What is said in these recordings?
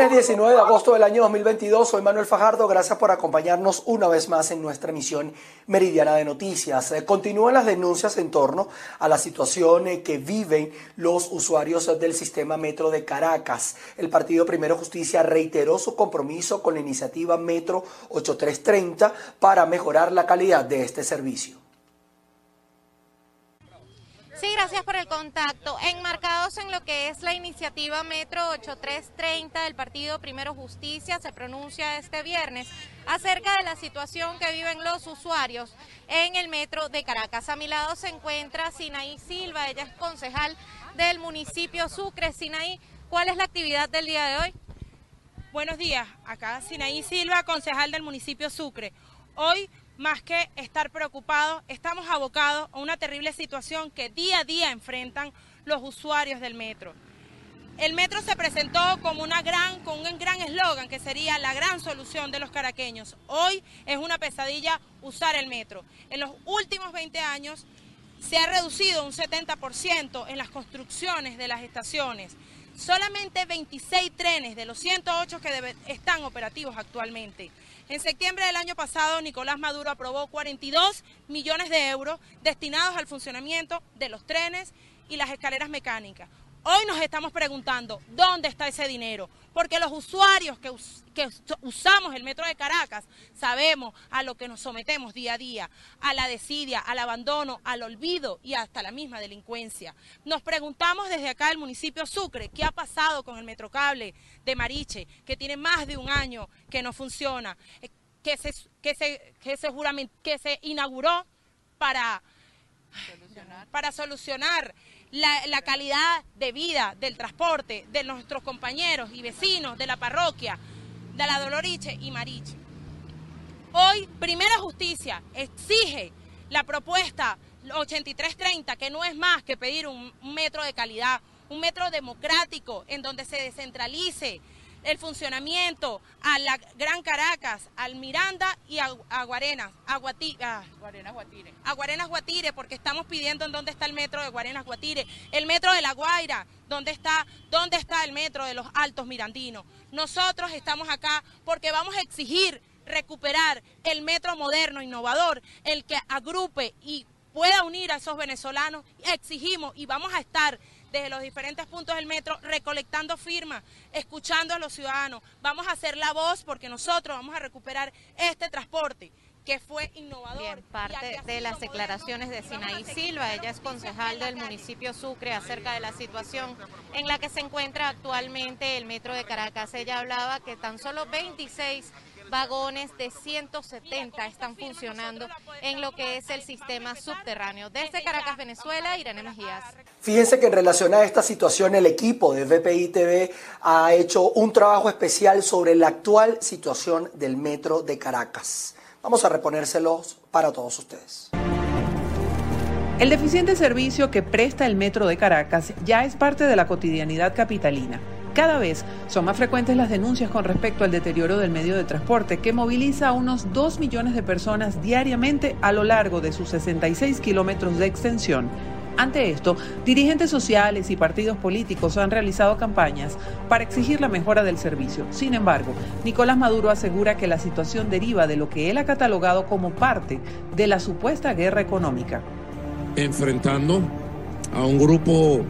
El 19 de agosto del año 2022, soy Manuel Fajardo, gracias por acompañarnos una vez más en nuestra emisión meridiana de noticias. Eh, continúan las denuncias en torno a la situación eh, que viven los usuarios del sistema Metro de Caracas. El Partido Primero Justicia reiteró su compromiso con la iniciativa Metro 8330 para mejorar la calidad de este servicio. Sí, gracias por el contacto. Enmarcados en lo que es la iniciativa Metro 8330 del Partido Primero Justicia, se pronuncia este viernes acerca de la situación que viven los usuarios en el Metro de Caracas. A mi lado se encuentra Sinaí Silva, ella es concejal del municipio Sucre. Sinaí, ¿cuál es la actividad del día de hoy? Buenos días, acá Sinaí Silva, concejal del municipio Sucre. Hoy más que estar preocupados, estamos abocados a una terrible situación que día a día enfrentan los usuarios del metro. El metro se presentó como gran, con un gran eslogan que sería la gran solución de los caraqueños. Hoy es una pesadilla usar el metro. En los últimos 20 años se ha reducido un 70% en las construcciones de las estaciones. Solamente 26 trenes de los 108 que están operativos actualmente. En septiembre del año pasado, Nicolás Maduro aprobó 42 millones de euros destinados al funcionamiento de los trenes y las escaleras mecánicas. Hoy nos estamos preguntando dónde está ese dinero, porque los usuarios que, usamos el metro de Caracas sabemos a lo que nos sometemos día a día, a la desidia, al abandono, al olvido y hasta la misma delincuencia. Nos preguntamos desde acá el municipio Sucre qué ha pasado con el metrocable de Mariche, que tiene más de un año que no funciona, eh, que se, que se, que se, que se inauguró para para solucionar la, calidad de vida del transporte de nuestros compañeros y vecinos de la parroquia, de la Doloriche y Mariche. Hoy, Primera Justicia exige la propuesta 8330, que no es más que pedir un metro de calidad, un metro democrático en donde se descentralice el funcionamiento a la Gran Caracas, al Miranda y a, Guarenas, a, Guarenas Guatire. A Guarenas Guatire, porque estamos pidiendo en dónde está el metro de Guarenas Guatire, el metro de La Guaira, dónde está, dónde está el metro de los Altos Mirandinos. Nosotros estamos acá porque vamos a exigir recuperar el metro moderno, innovador, el que agrupe y pueda unir a esos venezolanos. Exigimos y vamos a estar desde los diferentes puntos del metro, recolectando firmas, escuchando a los ciudadanos. Vamos a hacer la voz porque nosotros vamos a recuperar este transporte que fue innovador. Bien, parte de las declaraciones de Sinaí Silva, ella es concejal del municipio Sucre acerca de la situación en la que se encuentra actualmente el metro de Caracas. Ella hablaba que tan solo 26 vagones de 170 están funcionando en lo que es el sistema subterráneo. Desde Caracas, Venezuela, Irene Mejías. Fíjense que en relación a esta situación el equipo de VPI TV ha hecho un trabajo especial sobre la actual situación del metro de Caracas. Vamos a reponérselos para todos ustedes. El deficiente servicio que presta el metro de Caracas ya es parte de la cotidianidad capitalina. Cada vez son más frecuentes las denuncias con respecto al deterioro del medio de transporte que moviliza a unos 2 millones de personas diariamente a lo largo de sus 66 kilómetros de extensión. Ante esto, dirigentes sociales y partidos políticos han realizado campañas para exigir la mejora del servicio. Sin embargo, Nicolás Maduro asegura que la situación deriva de lo que él ha catalogado como parte de la supuesta guerra económica. Enfrentando a un grupo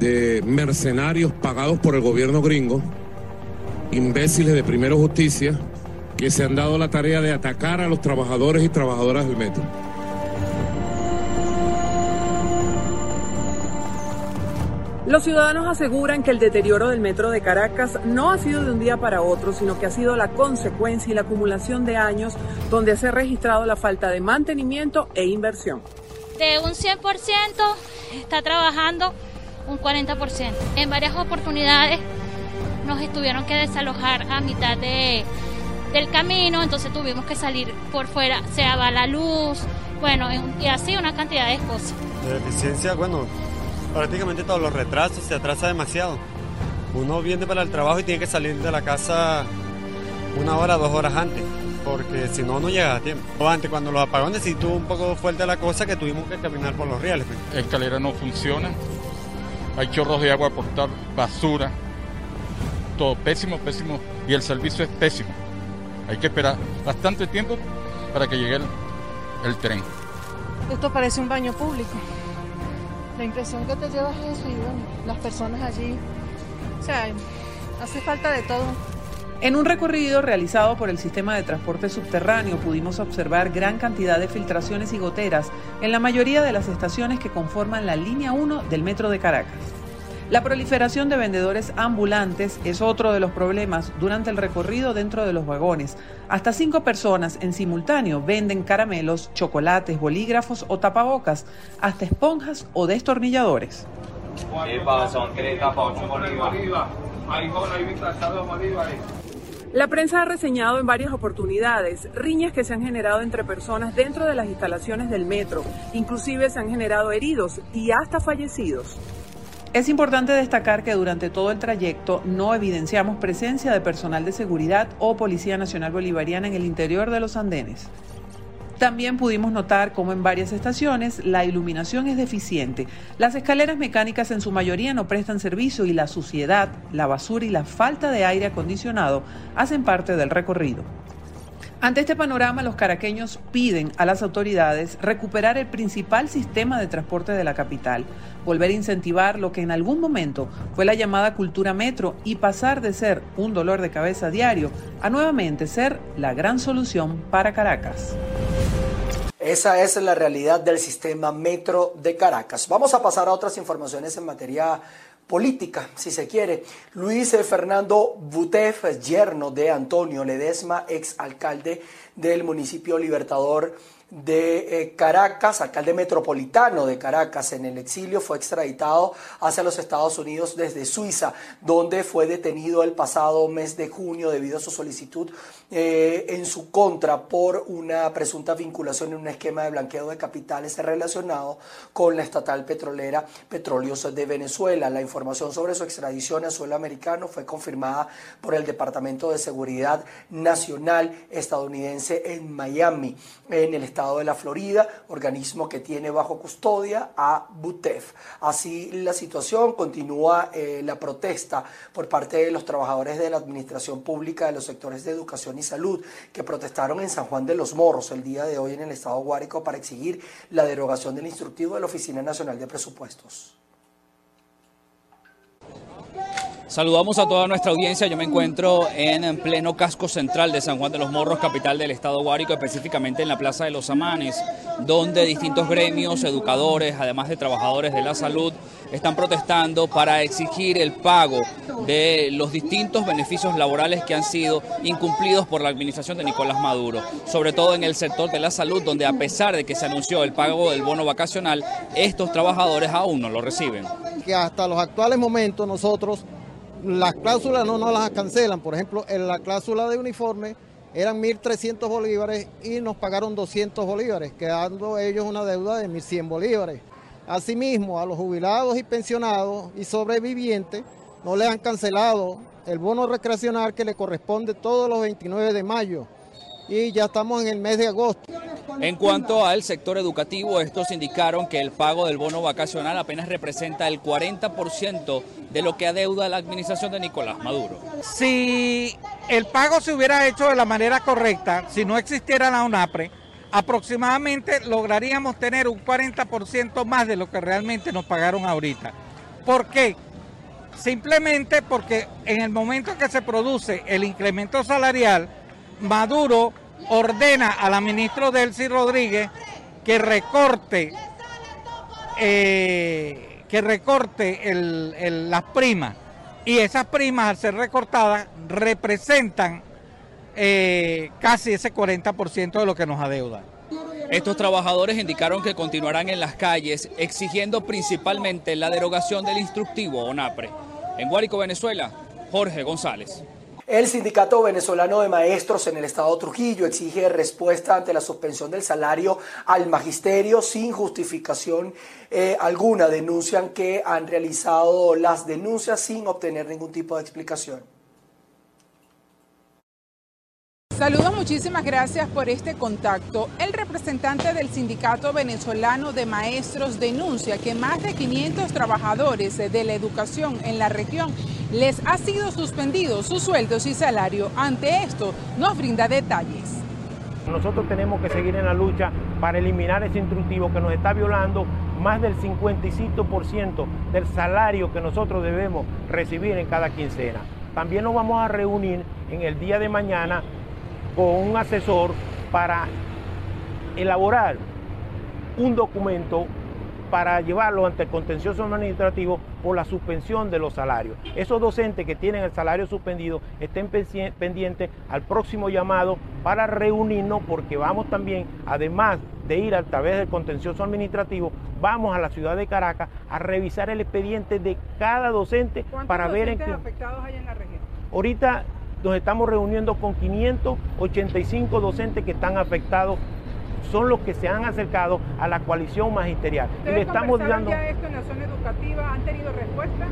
de mercenarios pagados por el gobierno gringo, imbéciles de Primero Justicia, que se han dado la tarea de atacar a los trabajadores y trabajadoras del metro. Los ciudadanos aseguran que el deterioro del metro de Caracas no ha sido de un día para otro, sino que ha sido la consecuencia y la acumulación de años donde se ha registrado la falta de mantenimiento e inversión. De un 100% está trabajando un 40%. En varias oportunidades nos estuvieron que desalojar a mitad de, del camino, entonces tuvimos que salir por fuera, se va la luz, bueno, y así una cantidad de cosas. De eficiencia, bueno, prácticamente todos los retrasos, se atrasa demasiado. Uno viene para el trabajo y tiene que salir de la casa una hora, dos horas antes, porque si no, no llega a tiempo. Antes, cuando los apagones, sí tuvo un poco fuerte la cosa que tuvimos que caminar por los reales. La escalera no funciona, hay chorros de agua por basura. todo pésimo, pésimo y el servicio es pésimo. Hay que esperar bastante tiempo para que llegue el, tren. Esto parece un baño público. La impresión que te llevas es eso bueno, las personas allí, o sea, hace falta de todo. En un recorrido realizado por el sistema de transporte subterráneo pudimos observar gran cantidad de filtraciones y goteras en la mayoría de las estaciones que conforman la línea 1 del metro de Caracas. La proliferación de vendedores ambulantes es otro de los problemas durante el recorrido dentro de los vagones. Hasta cinco personas en simultáneo venden caramelos, chocolates, bolígrafos o tapabocas, hasta esponjas o destornilladores. La prensa ha reseñado en varias oportunidades riñas que se han generado entre personas dentro de las instalaciones del metro. Inclusive se han generado heridos y hasta fallecidos. Es importante destacar que durante todo el trayecto no evidenciamos presencia de personal de seguridad o Policía Nacional Bolivariana en el interior de los andenes. También pudimos notar cómo en varias estaciones la iluminación es deficiente, las escaleras mecánicas en su mayoría no prestan servicio y la suciedad, la basura y la falta de aire acondicionado hacen parte del recorrido. Ante este panorama, los caraqueños piden a las autoridades recuperar el principal sistema de transporte de la capital, volver a incentivar lo que en algún momento fue la llamada cultura metro y pasar de ser un dolor de cabeza diario a nuevamente ser la gran solución para Caracas. Esa es la realidad del sistema metro de Caracas. Vamos a pasar a otras informaciones en materia política, si se quiere. Luis Fernando Butef, yerno de Antonio Ledesma, ex alcalde del municipio Libertador de eh, Caracas, alcalde metropolitano de Caracas en el exilio, fue extraditado hacia los Estados Unidos desde Suiza, donde fue detenido el pasado mes de junio debido a su solicitud eh, en su contra por una presunta vinculación en un esquema de blanqueo de capitales relacionado con la estatal petrolera Petróleos de Venezuela. La información sobre su extradición a suelo americano fue confirmada por el Departamento de Seguridad Nacional estadounidense en Miami, en el estado de la Florida, organismo que tiene bajo custodia a Butef. Así la situación continúa eh, la protesta por parte de los trabajadores de la Administración Pública de los sectores de educación y salud que protestaron en San Juan de los Morros el día de hoy en el estado Guárico para exigir la derogación del instructivo de la Oficina Nacional de Presupuestos. Saludamos a toda nuestra audiencia. Yo me encuentro en pleno casco central de San Juan de los Morros, capital del estado Guárico, específicamente en la Plaza de los Amanes, donde distintos gremios, educadores, además de trabajadores de la salud, están protestando para exigir el pago de los distintos beneficios laborales que han sido incumplidos por la administración de Nicolás Maduro, sobre todo en el sector de la salud, donde a pesar de que se anunció el pago del bono vacacional, estos trabajadores aún no lo reciben. Que hasta los actuales momentos nosotros las cláusulas no nos las cancelan. Por ejemplo, en la cláusula de uniforme eran 1.300 bolívares y nos pagaron 200 bolívares, quedando ellos una deuda de 1.100 bolívares. Asimismo, a los jubilados y pensionados y sobrevivientes no le han cancelado el bono recreacional que le corresponde todos los 29 de mayo y ya estamos en el mes de agosto. En cuanto al sector educativo, estos indicaron que el pago del bono vacacional apenas representa el 40% de lo que adeuda la administración de Nicolás Maduro. Si el pago se hubiera hecho de la manera correcta, si no existiera la UNAPRE, aproximadamente lograríamos tener un 40% más de lo que realmente nos pagaron ahorita. ¿Por qué? Simplemente porque en el momento que se produce el incremento salarial, Maduro ordena a la ministra Delcy Rodríguez que recorte, eh, que recorte las primas. Y esas primas, al ser recortadas, representan eh, casi ese 40% de lo que nos adeuda. Estos trabajadores indicaron que continuarán en las calles exigiendo principalmente la derogación del instructivo ONAPRE. En Guárico, Venezuela, Jorge González. El Sindicato Venezolano de Maestros en el Estado Trujillo exige respuesta ante la suspensión del salario al magisterio sin justificación eh, alguna. Denuncian que han realizado las denuncias sin obtener ningún tipo de explicación. Saludos, muchísimas gracias por este contacto. El representante del Sindicato Venezolano de Maestros denuncia que más de 500 trabajadores de la educación en la región les ha sido suspendido sus sueldos y salario. Ante esto, nos brinda detalles. Nosotros tenemos que seguir en la lucha para eliminar ese instructivo que nos está violando más del 55% del salario que nosotros debemos recibir en cada quincena. También nos vamos a reunir en el día de mañana con un asesor para elaborar un documento para llevarlo ante el contencioso administrativo por la suspensión de los salarios. Esos docentes que tienen el salario suspendido estén pendientes al próximo llamado para reunirnos porque vamos también, además de ir a través del contencioso administrativo, vamos a la ciudad de Caracas a revisar el expediente de cada docente para ver en qué... afectados hay en la región? Ahorita nos estamos reuniendo con 585 docentes que están afectados son los que se han acercado a la coalición magisterial. Y le estamos dando. ya esto en la zona educativa? ¿Han tenido respuesta?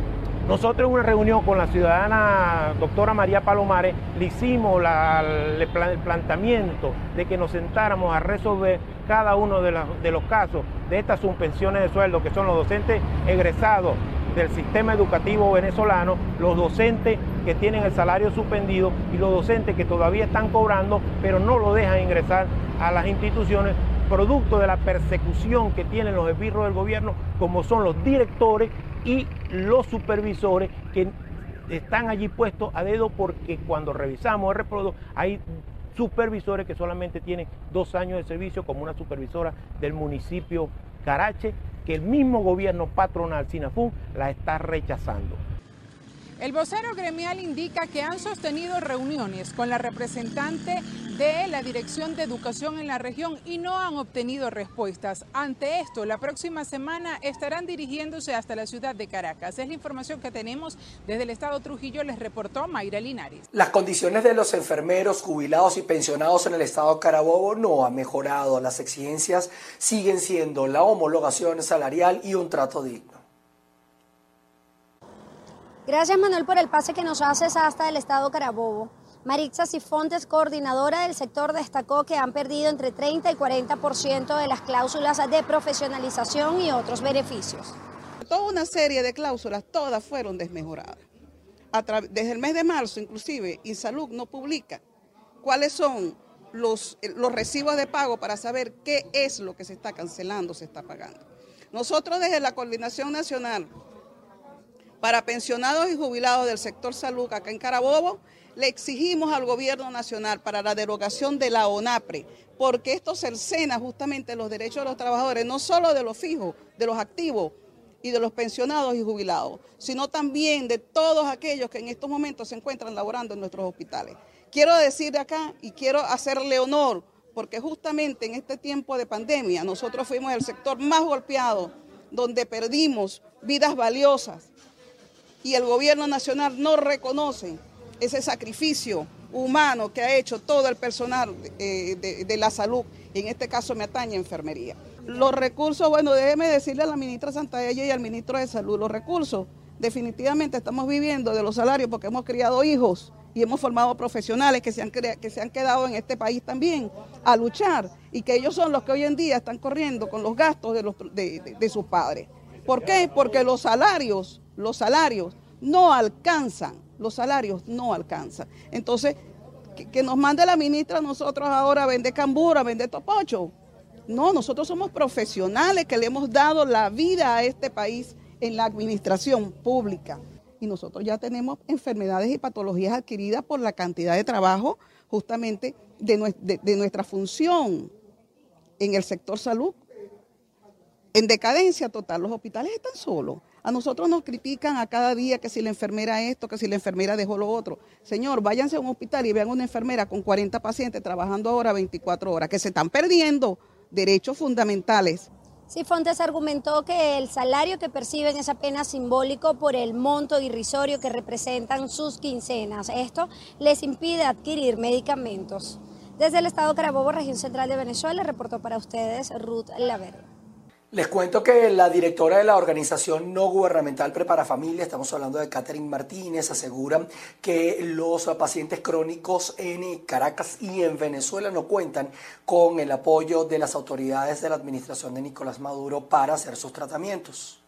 Nosotros en una reunión con la ciudadana doctora María Palomares le hicimos el planteamiento de que nos sentáramos a resolver cada uno de, de los casos de estas suspensiones de sueldo, que son los docentes egresados del sistema educativo venezolano, los docentes que tienen el salario suspendido y los docentes que todavía están cobrando, pero no lo dejan ingresar a las instituciones producto de la persecución que tienen los esbirros del gobierno, como son los directores y los supervisores que están allí puestos a dedo porque cuando revisamos el reproducto hay supervisores que solamente tienen dos años de servicio, como una supervisora del municipio Carache, que el mismo gobierno patronal Sinafún la está rechazando. El vocero gremial indica que han sostenido reuniones con la representante de la Dirección de Educación en la región y no han obtenido respuestas. Ante esto, la próxima semana estarán dirigiéndose hasta la ciudad de Caracas. Es la información que tenemos desde el Estado Trujillo, les reportó Mayra Linares. Las condiciones de los enfermeros, jubilados y pensionados en el Estado Carabobo no han mejorado. Las exigencias siguen siendo la homologación salarial y un trato digno. Gracias Manuel por el pase que nos haces hasta el estado Carabobo. Marixa Sifontes, coordinadora del sector, destacó que han perdido entre 30 y 40% de las cláusulas de profesionalización y otros beneficios. Toda una serie de cláusulas, todas fueron desmejoradas. Desde el mes de marzo, inclusive, Insalud no publica cuáles son los, los recibos de pago para saber qué es lo que se está cancelando, se está pagando. Nosotros desde la Coordinación Nacional para pensionados y jubilados del sector salud acá en Carabobo, le exigimos al gobierno nacional para la derogación de la ONAPRE, porque esto cercena justamente los derechos de los trabajadores, no solo de los fijos, de los activos y de los pensionados y jubilados, sino también de todos aquellos que en estos momentos se encuentran laborando en nuestros hospitales. Quiero decir de acá y quiero hacerle honor, porque justamente en este tiempo de pandemia nosotros fuimos el sector más golpeado, donde perdimos vidas valiosas, y el gobierno nacional no reconoce ese sacrificio humano que ha hecho todo el personal eh, de, la salud, en este caso me atañe enfermería. Los recursos, bueno, déjeme decirle a la ministra Santaella y al ministro de Salud, los recursos definitivamente estamos viviendo de los salarios porque hemos criado hijos y hemos formado profesionales que se han, que se han quedado en este país también a luchar y que ellos son los que hoy en día están corriendo con los gastos de, de sus padres. ¿Por qué? Porque los salarios los salarios no alcanzan, los salarios no alcanzan. Entonces, que, nos mande la ministra nosotros ahora a vender cambura, a vender topocho. No, nosotros somos profesionales que le hemos dado la vida a este país en la administración pública. Y nosotros ya tenemos enfermedades y patologías adquiridas por la cantidad de trabajo justamente de, de nuestra función en el sector salud. En decadencia total, los hospitales están solos. A nosotros nos critican a cada día que si la enfermera esto, que si la enfermera dejó lo otro. Señor, váyanse a un hospital y vean una enfermera con 40 pacientes trabajando ahora 24 horas, que se están perdiendo derechos fundamentales. Sí, Fontes argumentó que el salario que perciben es apenas simbólico por el monto irrisorio que representan sus quincenas. Esto les impide adquirir medicamentos. Desde el estado Carabobo, región central de Venezuela, reportó para ustedes Ruth Laverde. Les cuento que la directora de la organización no gubernamental Prepara Familia, estamos hablando de Catherine Martínez, asegura que los pacientes crónicos en Caracas y en Venezuela no cuentan con el apoyo de las autoridades de la administración de Nicolás Maduro para hacer sus tratamientos.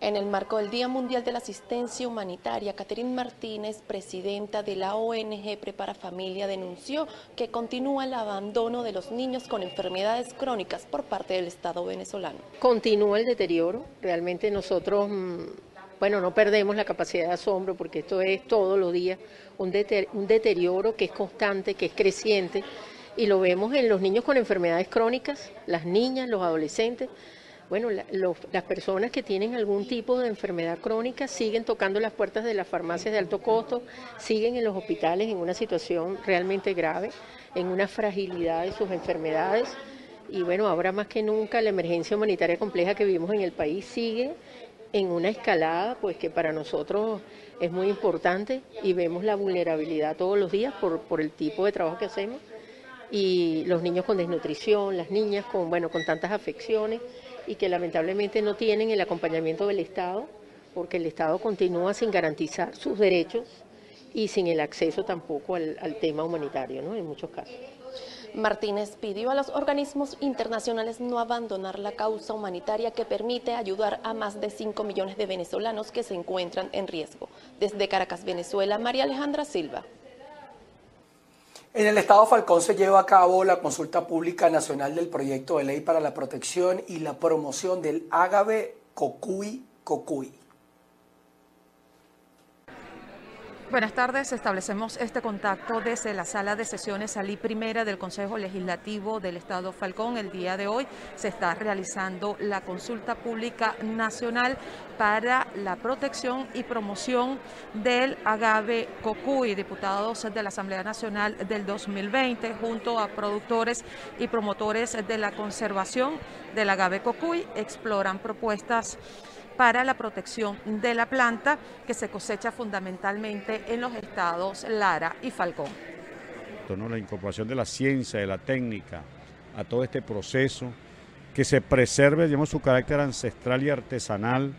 En el marco del Día Mundial de la Asistencia Humanitaria, Catherine Martínez, presidenta de la ONG Prepara Familia, denunció que continúa el abandono de los niños con enfermedades crónicas por parte del Estado venezolano. Continúa el deterioro, realmente nosotros, mm, bueno, no perdemos la capacidad de asombro porque esto es todos los días un, un deterioro que es constante, que es creciente y lo vemos en los niños con enfermedades crónicas, las niñas, los adolescentes bueno, las personas que tienen algún tipo de enfermedad crónica siguen tocando las puertas de las farmacias de alto costo, siguen en los hospitales en una situación realmente grave, en una fragilidad de sus enfermedades. Y bueno, ahora más que nunca la emergencia humanitaria compleja que vivimos en el país sigue en una escalada, pues que para nosotros es muy importante y vemos la vulnerabilidad todos los días por, por el tipo de trabajo que hacemos y los niños con desnutrición, las niñas con, bueno, con tantas afecciones y que lamentablemente no tienen el acompañamiento del Estado, porque el Estado continúa sin garantizar sus derechos y sin el acceso tampoco al, tema humanitario, ¿no? en muchos casos. Martínez pidió a los organismos internacionales no abandonar la causa humanitaria que permite ayudar a más de 5 millones de venezolanos que se encuentran en riesgo. Desde Caracas, Venezuela, María Alejandra Silva. En el Estado Falcón se lleva a cabo la consulta pública nacional del proyecto de ley para la protección y la promoción del ágave cocuy cocuy. Buenas tardes, establecemos este contacto desde la sala de sesiones Salí Primera del Consejo Legislativo del Estado Falcón. El día de hoy se está realizando la consulta pública nacional para la protección y promoción del agave cocuy. Diputados de la Asamblea Nacional del 2020 junto a productores y promotores de la conservación del agave cocuy exploran propuestas para la protección de la planta que se cosecha fundamentalmente en los estados Lara y Falcón. La incorporación de la ciencia, de la técnica a todo este proceso, que se preserve digamos, su carácter ancestral y artesanal,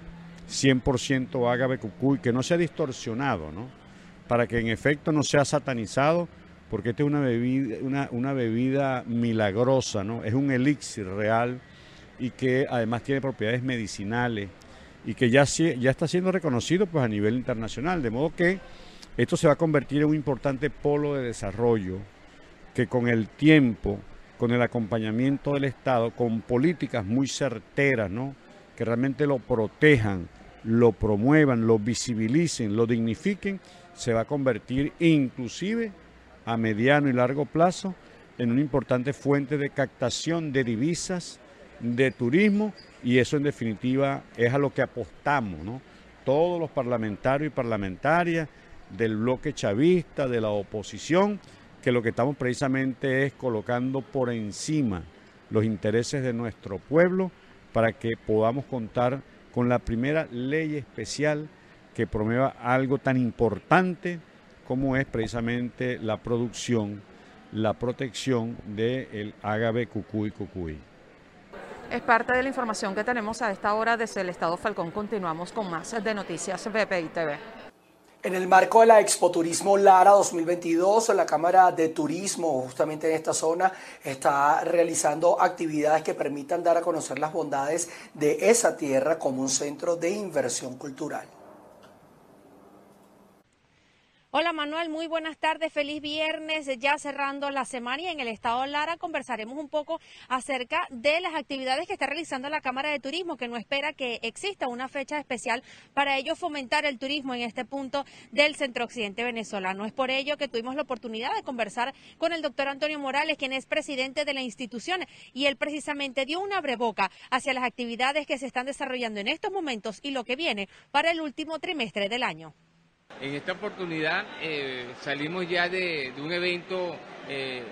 100% ágave cucuy, que no sea distorsionado, ¿no? para que en efecto no sea satanizado, porque esta es una bebida, una, una bebida milagrosa, ¿no? es un elixir real y que además tiene propiedades medicinales, y que ya, ya está siendo reconocido pues, a nivel internacional, de modo que esto se va a convertir en un importante polo de desarrollo que con el tiempo, con el acompañamiento del Estado, con políticas muy certeras, ¿no? que realmente lo protejan, lo promuevan, lo visibilicen, lo dignifiquen, se va a convertir inclusive a mediano y largo plazo en una importante fuente de captación de divisas, de turismo y eso en definitiva es a lo que apostamos, ¿no? Todos los parlamentarios y parlamentarias del bloque chavista, de la oposición, que lo que estamos precisamente es colocando por encima los intereses de nuestro pueblo para que podamos contar con la primera ley especial que promueva algo tan importante como es precisamente la producción, la protección del ágave cucuy cucuy. Es parte de la información que tenemos a esta hora desde el Estado Falcón. Continuamos con más de Noticias BPI TV. En el marco de la Expo Turismo Lara 2022, la Cámara de Turismo, justamente en esta zona, está realizando actividades que permitan dar a conocer las bondades de esa tierra como un centro de inversión cultural. Hola Manuel, muy buenas tardes, feliz viernes, ya cerrando la semana y en el estado Lara conversaremos un poco acerca de las actividades que está realizando la Cámara de Turismo, que no espera que exista una fecha especial para ello fomentar el turismo en este punto del centro occidente venezolano. Es por ello que tuvimos la oportunidad de conversar con el doctor Antonio Morales, quien es presidente de la institución, y él precisamente dio una breboca hacia las actividades que se están desarrollando en estos momentos y lo que viene para el último trimestre del año. En esta oportunidad eh, salimos ya de, un evento eh,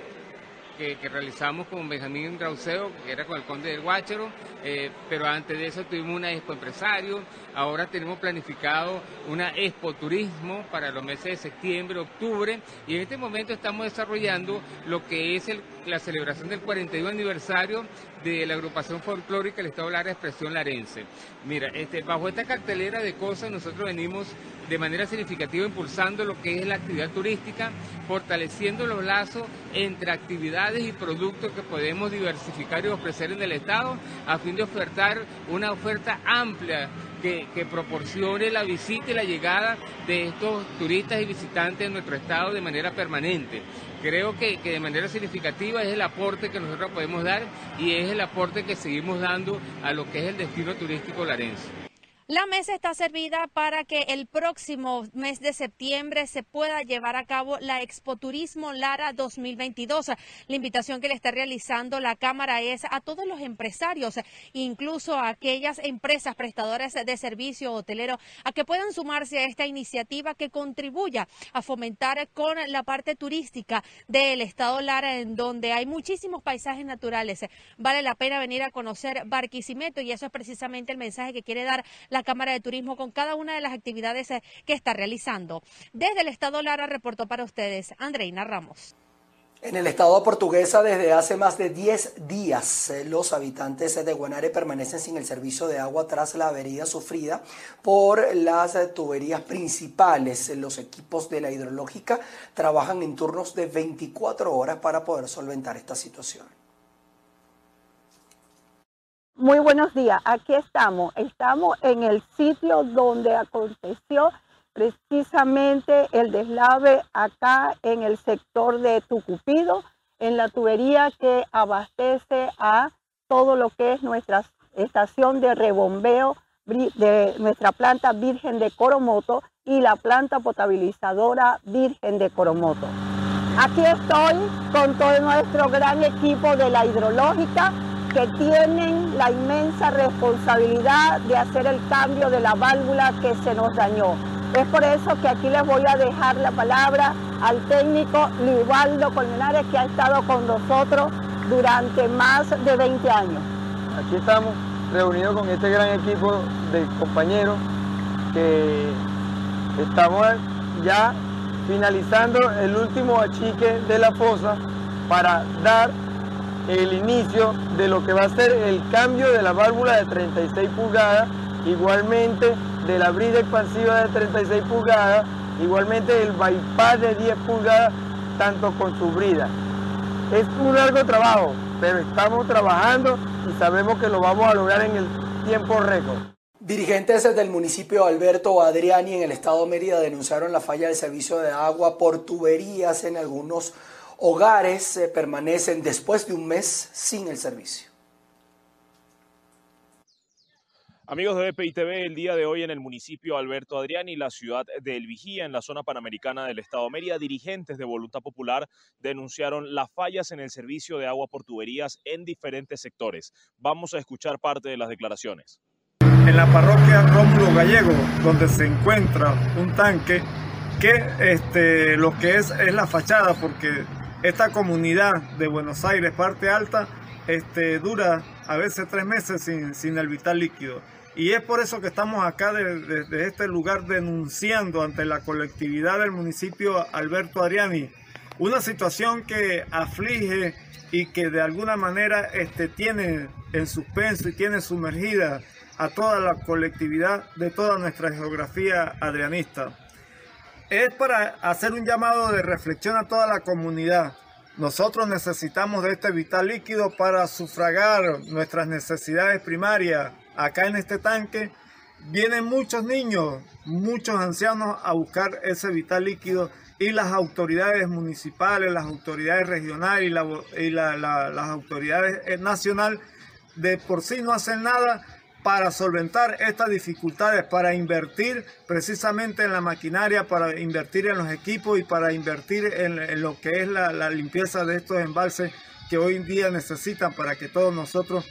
que, realizamos con Benjamín Rauseo, que era con el Conde del Guácharo, eh, pero antes de eso tuvimos una expo empresario, ahora tenemos planificado una expo turismo para los meses de septiembre, octubre, y en este momento estamos desarrollando lo que es la celebración del 41 aniversario de la agrupación folclórica del Estado Lara Expresión Larense. Mira, este, bajo esta cartelera de cosas nosotros venimos de manera significativa impulsando lo que es la actividad turística, fortaleciendo los lazos entre actividades y productos que podemos diversificar y ofrecer en el Estado a fin de ofertar una oferta amplia que, proporcione la visita y la llegada de estos turistas y visitantes en nuestro estado de manera permanente. Creo que, que de manera significativa es el aporte que nosotros podemos dar y es el aporte que seguimos dando a lo que es el destino turístico larense. La mesa está servida para que el próximo mes de septiembre se pueda llevar a cabo la Expo Turismo Lara 2022. La invitación que le está realizando la Cámara es a todos los empresarios, incluso a aquellas empresas prestadoras de servicio hotelero, a que puedan sumarse a esta iniciativa que contribuya a fomentar con la parte turística del estado Lara, en donde hay muchísimos paisajes naturales. Vale la pena venir a conocer Barquisimeto y eso es precisamente el mensaje que quiere dar la la Cámara de Turismo con cada una de las actividades eh, que está realizando. Desde el Estado Lara reportó para ustedes Andreina Ramos. En el estado portuguesa, desde hace más de 10 días, eh, los habitantes de Guanare permanecen sin el servicio de agua tras la avería sufrida por las eh, tuberías principales. Los equipos de la hidrológica trabajan en turnos de 24 horas para poder solventar esta situación. Muy buenos días, aquí estamos. Estamos en el sitio donde aconteció precisamente el deslave acá en el sector de Tucupido, en la tubería que abastece a todo lo que es nuestra estación de rebombeo de nuestra planta Virgen de Coromoto y la planta potabilizadora Virgen de Coromoto. Aquí estoy con todo nuestro gran equipo de la hidrológica que tienen la inmensa responsabilidad de hacer el cambio de la válvula que se nos dañó. Es por eso que aquí les voy a dejar la palabra al técnico Liubaldo Colmenares que ha estado con nosotros durante más de 20 años. Aquí estamos reunidos con este gran equipo de compañeros que estamos ya finalizando el último achique de la fosa para dar el inicio de lo que va a ser el cambio de la válvula de 36 pulgadas, igualmente de la brida expansiva de 36 pulgadas, igualmente el bypass de 10 pulgadas, tanto con su brida. Es un largo trabajo, pero estamos trabajando y sabemos que lo vamos a lograr en el tiempo récord. Dirigentes del municipio Alberto Adriani en el estado de Mérida denunciaron la falla del servicio de agua por tuberías en algunos hogares eh, permanecen después de un mes sin el servicio. Amigos de BPI TV, el día de hoy en el municipio Alberto Adriani, la ciudad de El Vigía, en la zona panamericana del estado de Mérida, dirigentes de Voluntad Popular denunciaron las fallas en el servicio de agua por tuberías en diferentes sectores. Vamos a escuchar parte de las declaraciones. En la parroquia Rómulo Gallego, donde se encuentra un tanque que este, lo que es es la fachada, porque esta comunidad de Buenos Aires, parte alta, este, dura a veces tres meses sin, el vital líquido. Y es por eso que estamos acá desde este lugar denunciando ante la colectividad del municipio Alberto Ariani una situación que aflige y que de alguna manera este, tiene en suspenso y tiene sumergida a toda la colectividad de toda nuestra geografía adrianista es para hacer un llamado de reflexión a toda la comunidad. Nosotros necesitamos de este vital líquido para sufragar nuestras necesidades primarias. Acá en este tanque vienen muchos niños, muchos ancianos a buscar ese vital líquido y las autoridades municipales, las autoridades regionales y, las autoridades nacionales de por sí no hacen nada para solventar estas dificultades, para invertir precisamente en la maquinaria, para invertir en los equipos y para invertir en, lo que es la, limpieza de estos embalses que hoy en día necesitan para que todos nosotros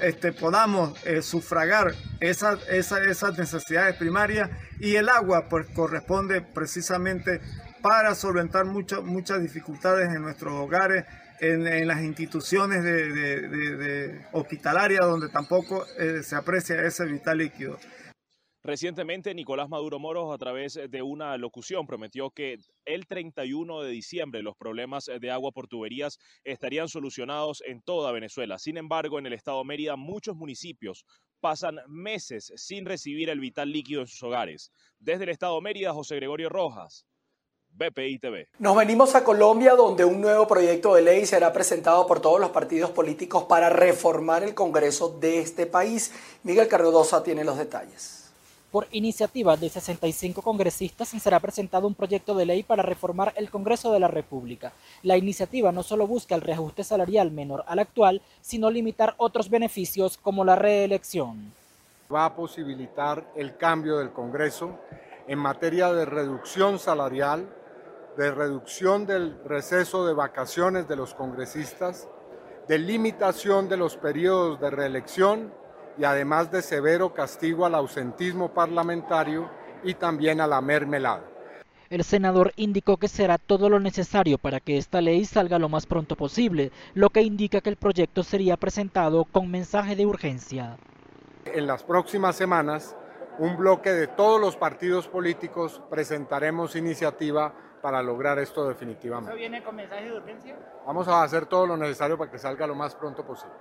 este, podamos eh, sufragar esas, necesidades primarias. Y el agua pues corresponde precisamente para solventar muchas dificultades en nuestros hogares, en, las instituciones de, hospitalarias donde tampoco eh, se aprecia ese vital líquido. Recientemente, Nicolás Maduro Moros, a través de una locución, prometió que el 31 de diciembre los problemas de agua por tuberías estarían solucionados en toda Venezuela. Sin embargo, en el estado Mérida, muchos municipios pasan meses sin recibir el vital líquido en sus hogares. Desde el estado Mérida, José Gregorio Rojas, BPI TV. Nos venimos a Colombia donde un nuevo proyecto de ley será presentado por todos los partidos políticos para reformar el Congreso de este país. Miguel Cardosa tiene los detalles. Por iniciativa de 65 congresistas será presentado un proyecto de ley para reformar el Congreso de la República. La iniciativa no solo busca el reajuste salarial menor al actual, sino limitar otros beneficios como la reelección. Va a posibilitar el cambio del Congreso en materia de reducción salarial, de reducción del receso de vacaciones de los congresistas, de limitación de los periodos de reelección y además de severo castigo al ausentismo parlamentario y también a la mermelada. El senador indicó que será todo lo necesario para que esta ley salga lo más pronto posible, lo que indica que el proyecto sería presentado con mensaje de urgencia. En las próximas semanas, un bloque de todos los partidos políticos presentaremos iniciativa para lograr esto definitivamente. ¿Eso viene con mensaje de urgencia? Vamos a hacer todo lo necesario para que salga lo más pronto posible.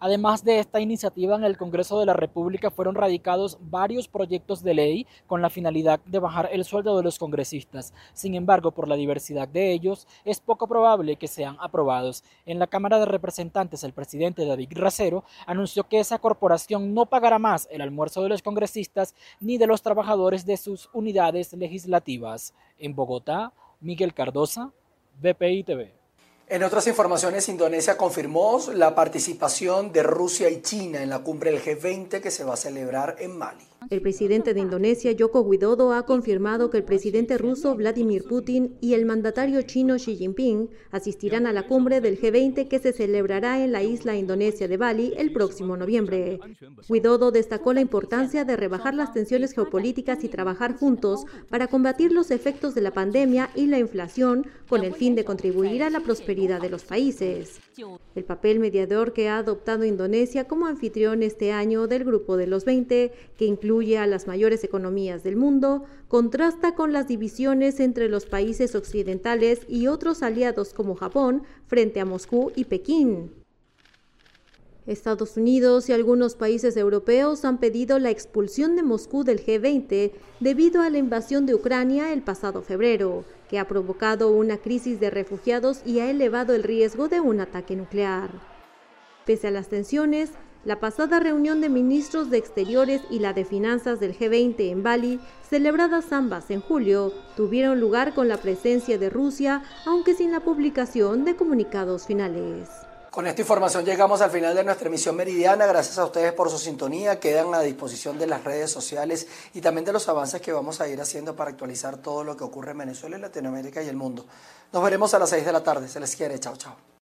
Además de esta iniciativa, en el Congreso de la República fueron radicados varios proyectos de ley con la finalidad de bajar el sueldo de los congresistas. Sin embargo, por la diversidad de ellos, es poco probable que sean aprobados. En la Cámara de Representantes, el presidente David Racero anunció que esa corporación no pagará más el almuerzo de los congresistas ni de los trabajadores de sus unidades legislativas. En Bogotá, Miguel Cardosa, BPI TV. En otras informaciones, Indonesia confirmó la participación de Rusia y China en la cumbre del G20 que se va a celebrar en Mali. El presidente de Indonesia, Joko Widodo, ha confirmado que el presidente ruso Vladimir Putin y el mandatario chino Xi Jinping asistirán a la cumbre del G20 que se celebrará en la isla indonesia de Bali el próximo noviembre. Widodo destacó la importancia de rebajar las tensiones geopolíticas y trabajar juntos para combatir los efectos de la pandemia y la inflación con el fin de contribuir a la prosperidad de los países. El papel mediador que ha adoptado Indonesia como anfitrión este año del Grupo de los 20, que incluye a las mayores economías del mundo, contrasta con las divisiones entre los países occidentales y otros aliados como Japón frente a Moscú y Pekín. Estados Unidos y algunos países europeos han pedido la expulsión de Moscú del G20 debido a la invasión de Ucrania el pasado febrero que ha provocado una crisis de refugiados y ha elevado el riesgo de un ataque nuclear. Pese a las tensiones, la pasada reunión de ministros de Exteriores y la de Finanzas del G20 en Bali, celebradas ambas en julio, tuvieron lugar con la presencia de Rusia, aunque sin la publicación de comunicados finales. Con esta información llegamos al final de nuestra emisión meridiana. Gracias a ustedes por su sintonía. Quedan a disposición de las redes sociales y también de los avances que vamos a ir haciendo para actualizar todo lo que ocurre en Venezuela, Latinoamérica y el mundo. Nos veremos a las 6 de la tarde. Se les quiere. Chao, chao.